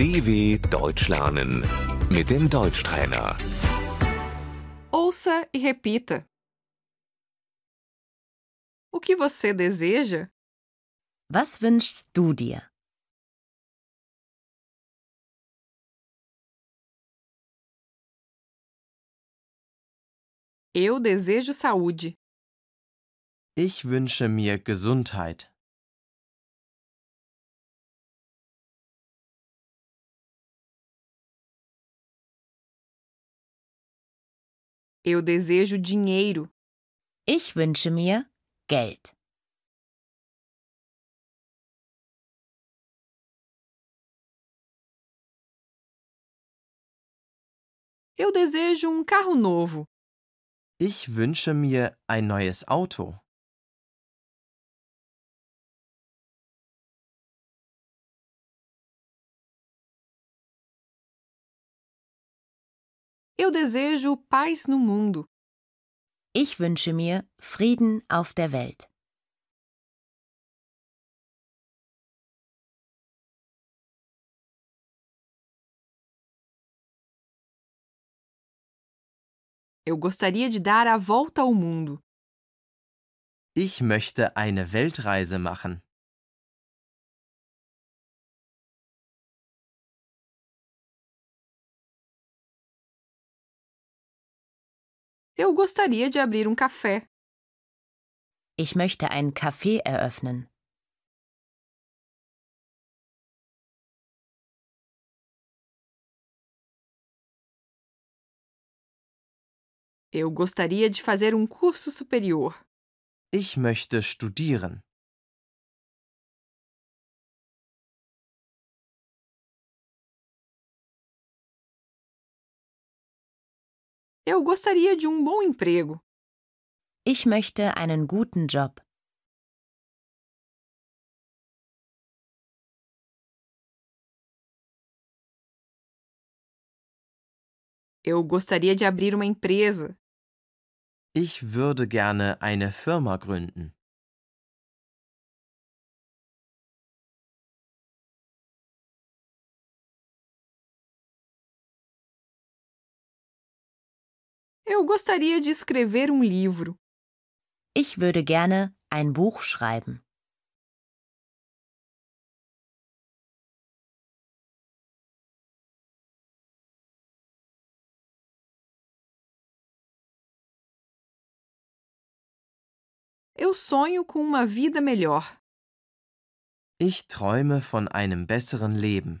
DW Deutsch lernen mit dem Deutschtrainer. Ouça e repita. O que você deseja? Was wünschst du dir? Eu desejo saúde. Ich wünsche mir Gesundheit. Eu desejo dinheiro. Ich wünsche mir Geld. Eu desejo um carro novo. Ich wünsche mir ein neues Auto. Eu desejo paz no mundo. Ich wünsche mir Frieden auf der Welt. Eu gostaria de dar a volta ao mundo. Ich möchte eine Weltreise machen. Eu gostaria de abrir um café. Ich möchte ein Café eröffnen. Eu gostaria de fazer um curso superior. Ich möchte studieren. Eu gostaria de um bom emprego. Ich möchte einen guten Job. Eu gostaria de abrir uma empresa. Ich würde gerne eine Firma gründen. Eu gostaria de escrever um livro. Ich würde gerne ein Buch schreiben. Eu sonho com uma vida melhor. Ich träume von einem besseren Leben.